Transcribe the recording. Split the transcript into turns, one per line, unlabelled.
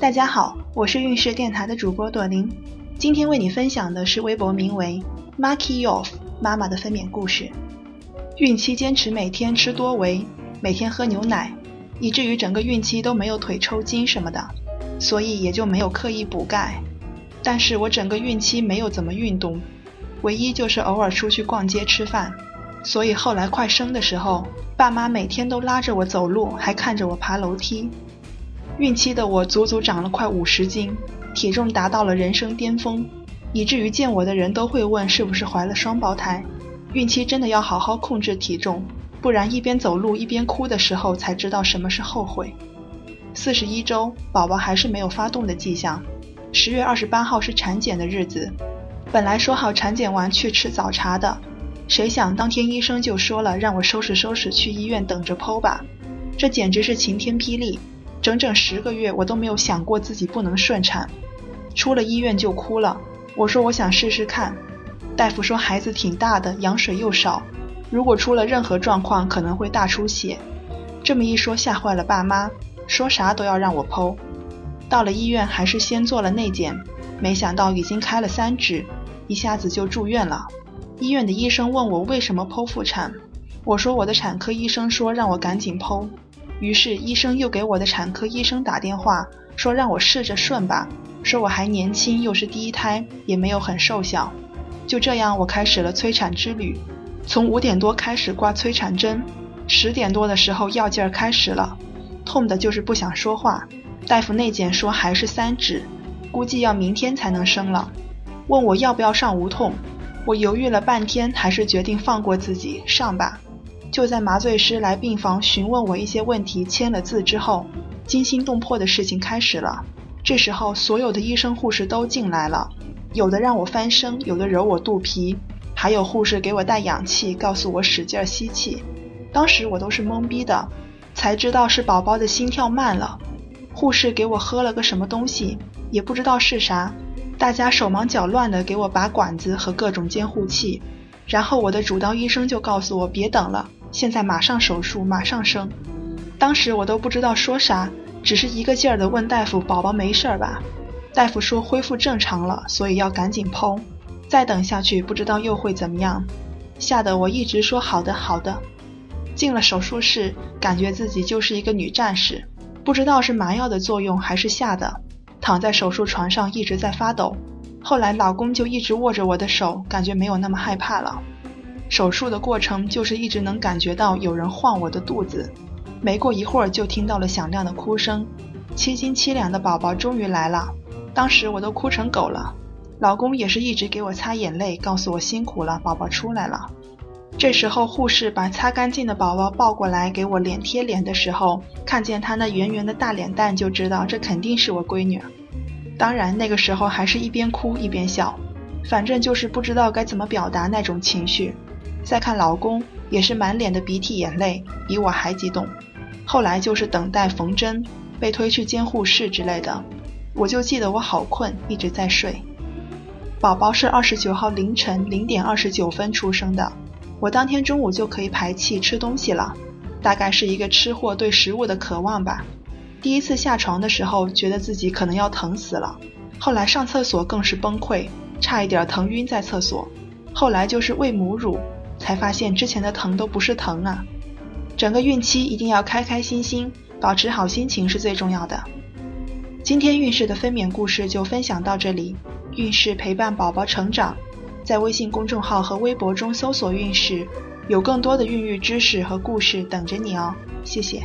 大家好，我是运势电台的主播朵琳，今天为你分享的是微博名为 “Marky Off” 妈妈的分娩故事。孕期坚持每天吃多维，每天喝牛奶，以至于整个孕期都没有腿抽筋什么的，所以也就没有刻意补钙。但是我整个孕期没有怎么运动，唯一就是偶尔出去逛街吃饭。所以后来快生的时候，爸妈每天都拉着我走路，还看着我爬楼梯。孕期的我足足长了快五十斤，体重达到了人生巅峰，以至于见我的人都会问是不是怀了双胞胎。孕期真的要好好控制体重，不然一边走路一边哭的时候才知道什么是后悔。四十一周，宝宝还是没有发动的迹象。十月二十八号是产检的日子，本来说好产检完去吃早茶的，谁想当天医生就说了让我收拾收拾去医院等着剖吧，这简直是晴天霹雳。整整十个月，我都没有想过自己不能顺产，出了医院就哭了。我说我想试试看，大夫说孩子挺大的，羊水又少，如果出了任何状况可能会大出血。这么一说吓坏了爸妈，说啥都要让我剖。到了医院还是先做了内检，没想到已经开了三指，一下子就住院了。医院的医生问我为什么剖腹产，我说我的产科医生说让我赶紧剖。于是医生又给我的产科医生打电话，说让我试着顺吧，说我还年轻，又是第一胎，也没有很瘦小。就这样，我开始了催产之旅。从五点多开始挂催产针，十点多的时候药劲儿开始了，痛的就是不想说话。大夫内检说还是三指，估计要明天才能生了。问我要不要上无痛，我犹豫了半天，还是决定放过自己，上吧。就在麻醉师来病房询问我一些问题、签了字之后，惊心动魄的事情开始了。这时候，所有的医生护士都进来了，有的让我翻身，有的揉我肚皮，还有护士给我带氧气，告诉我使劲吸气。当时我都是懵逼的，才知道是宝宝的心跳慢了。护士给我喝了个什么东西，也不知道是啥。大家手忙脚乱的给我拔管子和各种监护器，然后我的主刀医生就告诉我别等了。现在马上手术，马上生。当时我都不知道说啥，只是一个劲儿的问大夫：“宝宝没事吧？”大夫说恢复正常了，所以要赶紧剖。再等下去不知道又会怎么样，吓得我一直说好的好的。进了手术室，感觉自己就是一个女战士，不知道是麻药的作用还是吓的，躺在手术床上一直在发抖。后来老公就一直握着我的手，感觉没有那么害怕了。手术的过程就是一直能感觉到有人晃我的肚子，没过一会儿就听到了响亮的哭声，七斤七两的宝宝终于来了，当时我都哭成狗了，老公也是一直给我擦眼泪，告诉我辛苦了，宝宝出来了。这时候护士把擦干净的宝宝抱过来给我脸贴脸的时候，看见他那圆圆的大脸蛋就知道这肯定是我闺女，当然那个时候还是一边哭一边笑，反正就是不知道该怎么表达那种情绪。再看老公，也是满脸的鼻涕眼泪，比我还激动。后来就是等待缝针，被推去监护室之类的。我就记得我好困，一直在睡。宝宝是二十九号凌晨零点二十九分出生的，我当天中午就可以排气吃东西了。大概是一个吃货对食物的渴望吧。第一次下床的时候，觉得自己可能要疼死了。后来上厕所更是崩溃，差一点疼晕在厕所。后来就是喂母乳。才发现之前的疼都不是疼了！整个孕期一定要开开心心，保持好心情是最重要的。今天孕氏的分娩故事就分享到这里，孕氏陪伴宝宝成长，在微信公众号和微博中搜索“孕氏”，有更多的孕育知识和故事等着你哦。谢谢。